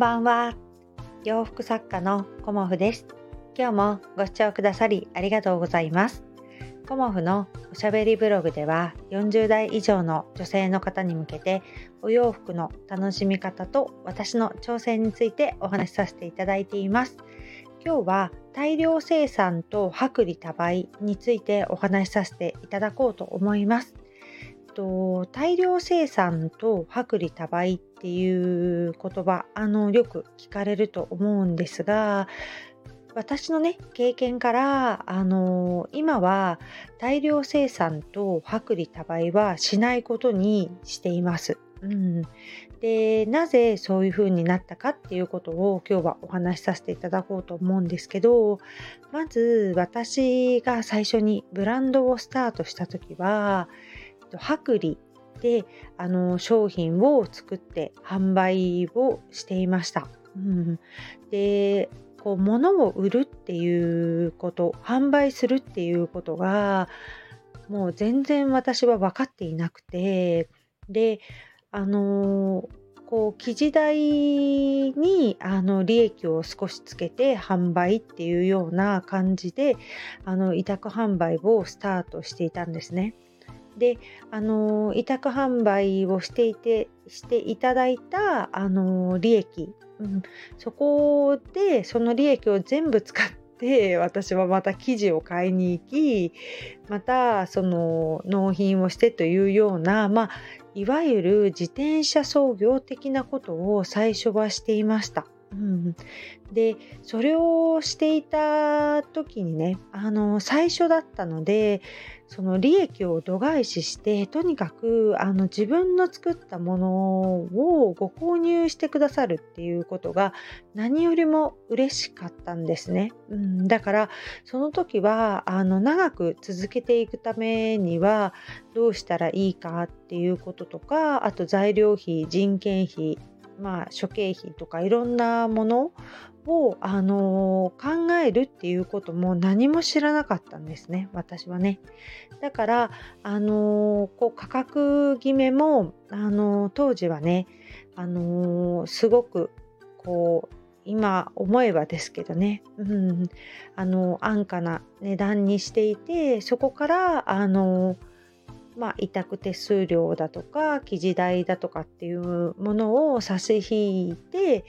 ばんは。洋服作家のコモフです。今日もご視聴くださりありがとうございます。コモフのおしゃべりブログでは40代以上の女性の方に向けてお洋服の楽しみ方と私の挑戦についてお話しさせていただいています。今日は大量生産と薄利多売についてお話しさせていただこうと思います。と大量生産と薄利多売っていう言葉あのよく聞かれると思うんですが私のね経験からあの今は大量生産と薄利多売はしないことにしています。うん、でなぜそういう風になったかっていうことを今日はお話しさせていただこうと思うんですけどまず私が最初にブランドをスタートした時は薄利であの商品を作って販売をしていました。うん、でこう物を売るっていうこと販売するっていうことがもう全然私は分かっていなくてであのこう生地代にあの利益を少しつけて販売っていうような感じであの委託販売をスタートしていたんですね。であの委託販売をしていてしていただいたあの利益、うん、そこでその利益を全部使って 私はまた生地を買いに行きまたその納品をしてというようなまあいわゆる自転車操業的なことを最初はしていました。うん、でそれをしていた時にねあの最初だったのでその利益を度外視してとにかくあの自分の作ったものをご購入してくださるっていうことが何よりも嬉しかったんですね、うん、だからその時はあの長く続けていくためにはどうしたらいいかっていうこととかあと材料費人件費まあ、諸経費とかいろんなものを、あのー、考えるっていうことも何も知らなかったんですね。私はね。だから、あのー、こう価格決めも、あのー、当時はね、あのすごくこう今思えばですけどね、うん、あの安価な値段にしていてそこからあのまあ、委託手数料だとか記事代だとかっていうものを差し引いて、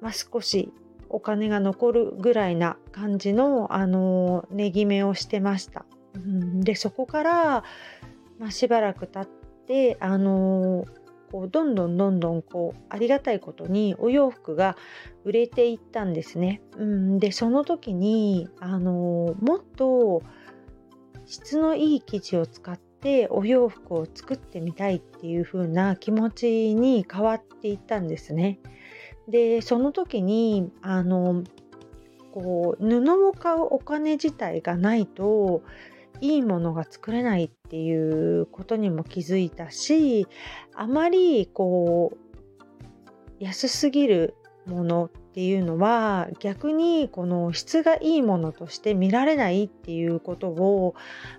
まあ、少しお金が残るぐらいな感じの、あの値決めをしてました。うん、でそこから、まあ、しばらく経ってあのこうどんどんどんどんこうありがたいことにお洋服が売れていったんですね。うん、でその時にあのもっと質のいい生地を使ってでお洋服を作ってみたいっていう風な気持ちに変わっていったんですね。でその時にあのこう布を買うお金自体がないといいものが作れないっていうことにも気づいたしあまりこう安すぎるものっていうのは逆にこの質がいいものとして見られないっていうことを、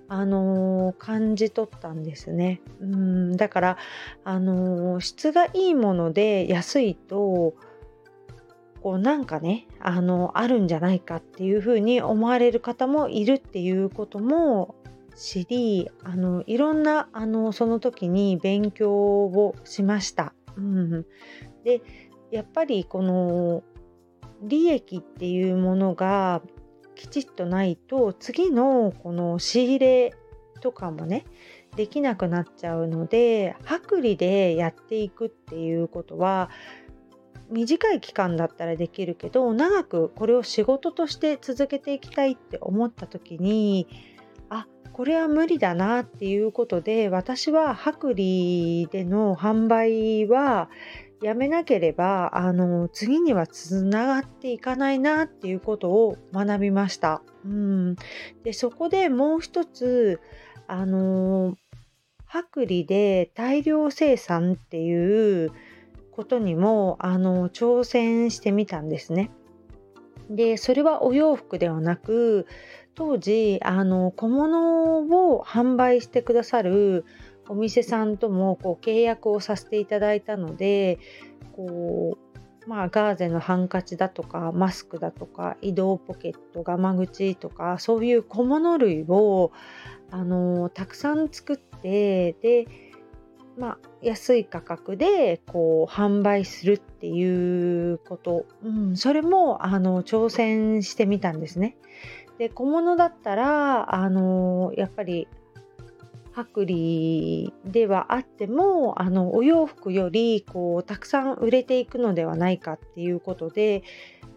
あの、感じ取ったんですね。うんだから、あの、質がいいもので安いとこうなんかねあのあるんじゃないかっていうふうに思われる方もいるっていうことも知りあのいろんなあのその時に勉強をしました。うん、でやっぱりこの利益っていうものがきちっとないと次のこの仕入れとかもねできなくなっちゃうので薄利でやっていくっていうことは短い期間だったらできるけど長くこれを仕事として続けていきたいって思った時にあこれは無理だなっていうことで私は薄利での販売はやめなければあの次にはつながっていかないなっていうことを学びました。うん、でそこでもう一つあの薄利で大量生産っていうことにもあの挑戦してみたんですね。でそれはお洋服ではなく当時あの小物を販売してくださるお店さんともこう契約をさせていただいたのでこうまあ、ガーゼのハンカチだとかマスクだとか移動ポケットガマ口とかそういう小物類をあのたくさん作ってで、まあ、安い価格でこう販売するっていうこと、うん、それもあの挑戦してみたんですね。で小物だったらあのやっぱり薄利ではあってもあのお洋服よりこうたくさん売れていくのではないかっていうことで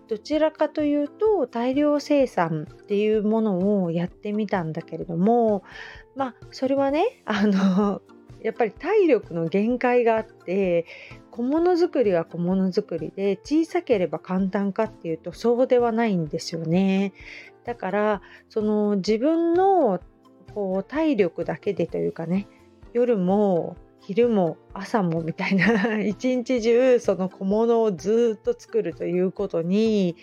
どちらかというと大量生産っていうものをやってみたんだけれどもまあそれはねあのやっぱり体力の限界があって小物作りは小物作りで小さければ簡単かっていうとそうではないんですよね。だからその自分のこう体力だけでというかね夜も昼も朝もみたいな 一日中その小物をずっと作るということに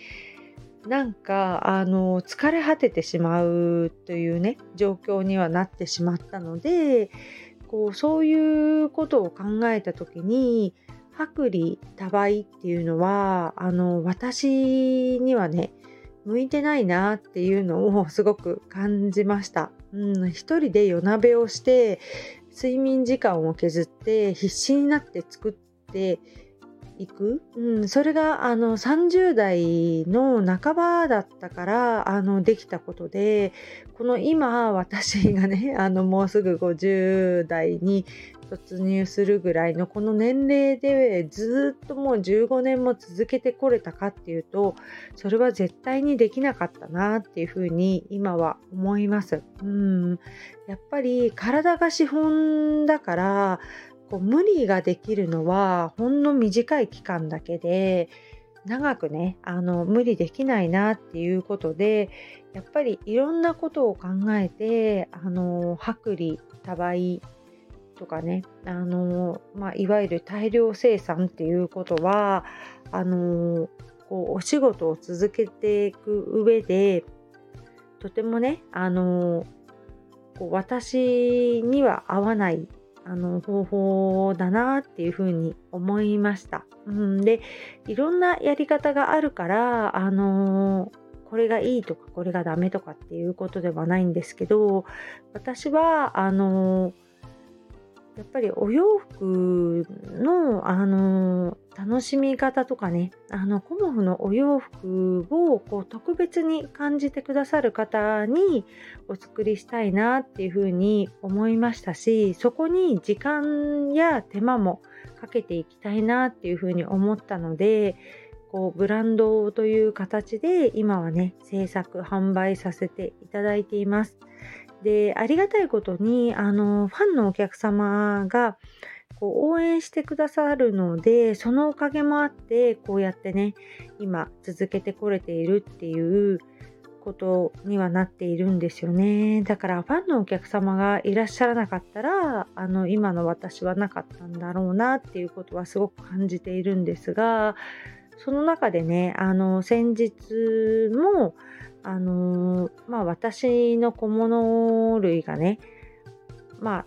なんかあの疲れ果ててしまうというね状況にはなってしまったのでこうそういうことを考えた時に薄利多売っていうのはあの私にはね向いてないなっていうのをすごく感じました。うん、一人で夜鍋をして睡眠時間を削って必死になって作っていく、うん、それがあの30代の半ばだったからあのできたことでこの今私がね あのもうすぐ50代に突入するぐらいのこの年齢でずっともう15年も続けてこれたかっていうとそれは絶対にできなかったなっていうふうに今は思います。うんやっぱり体が資本だからこう無理ができるのはほんの短い期間だけで長くねあの無理できないなっていうことでやっぱりいろんなことを考えてあの薄利多売とかねあの、まあ、いわゆる大量生産っていうことはあのこうお仕事を続けていく上でとてもねあのこう私には合わないあの方法だなっていうふうに思いました。うん、でいろんなやり方があるからあのこれがいいとかこれがダメとかっていうことではないんですけど私はあのやっぱりお洋服の、あの楽しみ方とかねあのコモフのお洋服をこう特別に感じてくださる方にお作りしたいなっていうふうに思いましたしそこに時間や手間もかけていきたいなっていうふうに思ったのでこうブランドという形で今はね制作販売させていただいています。でありがたいことにあのファンのお客様がこう応援してくださるのでそのおかげもあってこうやってね今続けてこれているっていうことにはなっているんですよね。だからファンのお客様がいらっしゃらなかったらあの今の私はなかったんだろうなっていうことはすごく感じているんですがその中でねあの先日もあのー、まあ私の小物類がね、まあ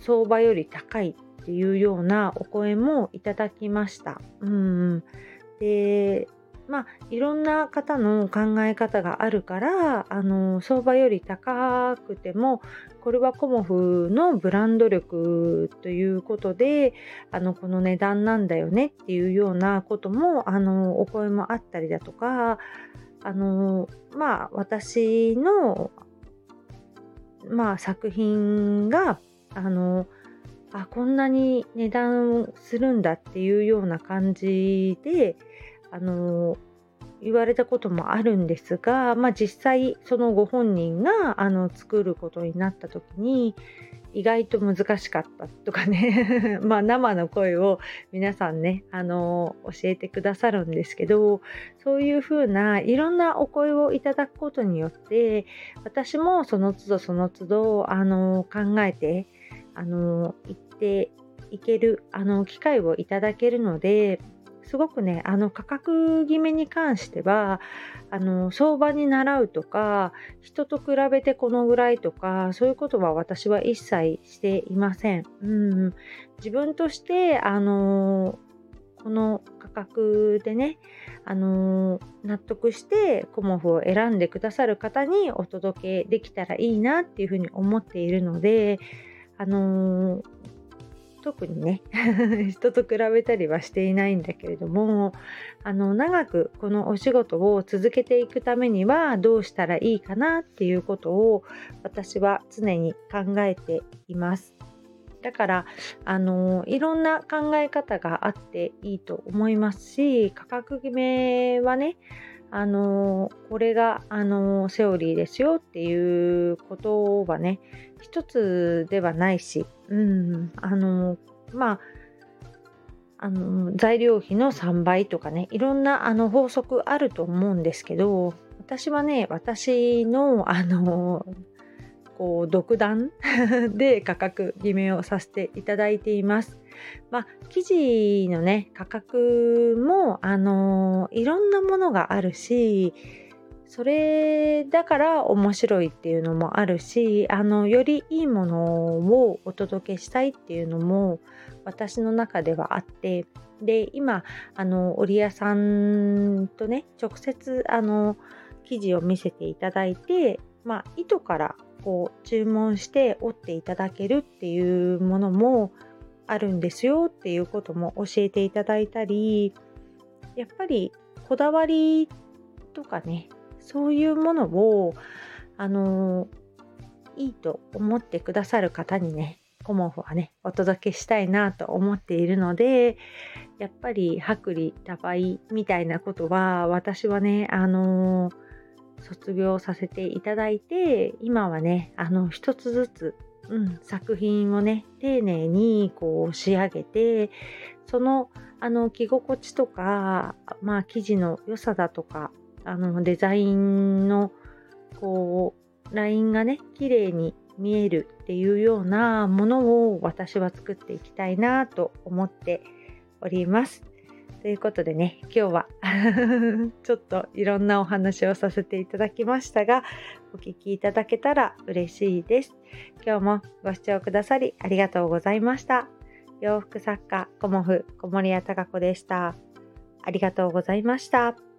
相場より高いっていうようなお声もいただきました。うん、で、まあいろんな方の考え方があるから、あの相場より高くてもこれはコモフのブランド力ということであのこの値段なんだよねっていうようなこともあのお声もあったりだとかあのまあ私のまあ作品があのあこんなに値段するんだっていうような感じであの言われたこともあるんですが、まあ、実際そのご本人があの作ることになった時に意外と難しかったとかね。まあ生の声を皆さんねあの教えてくださるんですけどそういうふうないろんなお声をいただくことによって私もその都度その都度あの考えてあの言っていけるあの機会をいただけるのですごくねあの価格決めに関してはあの相場に習うとか人と比べてこのぐらいとかそういうことは私は一切していません。うん、自分としてあのこの価格でね、あの、納得してコモフを選んでくださる方にお届けできたらいいなっていうふうに思っているので、あの、特にね 人と比べたりはしていないんだけれどもあの長くこのお仕事を続けていくためにはどうしたらいいかなっていうことを私は常に考えています。だからあのいろんな考え方があっていいと思いますし価格決めはねあのこれがあのセオリーですよっていうことはね一つではないし、うん、あのまああの材料費の3倍とかねいろんなあの法則あると思うんですけど私はね私のあのこう独断 で価格決めをさせていただいています。まあ、生地のね価格もあのいろんなものがあるしそれだから面白いっていうのもあるしあのよりいいものをお届けしたいっていうのも私の中ではあってで今あの織屋さんとね直接あの生地を見せていただいて、まあ、糸からこう注文して折っていただけるっていうものもあるんですよっていうことも教えていただいたりやっぱりこだわりとかねそういうものをあのいいと思ってくださる方にねコモフはねお届けしたいなと思っているのでやっぱり薄利多売みたいなことは私はねあの卒業させていただいて今はねあの一つずつうん、作品をね丁寧にこう仕上げてそのあの着心地とか、まあ、生地の良さだとかあのデザインのこうラインがね綺麗に見えるっていうようなものを私は作っていきたいなと思っております。ということでね、今日は ちょっといろんなお話をさせていただきましたが、お聴きいただけたら嬉しいです。今日もご視聴くださりありがとうございました。洋服作家、コモフ、小森屋隆子でした。ありがとうございました。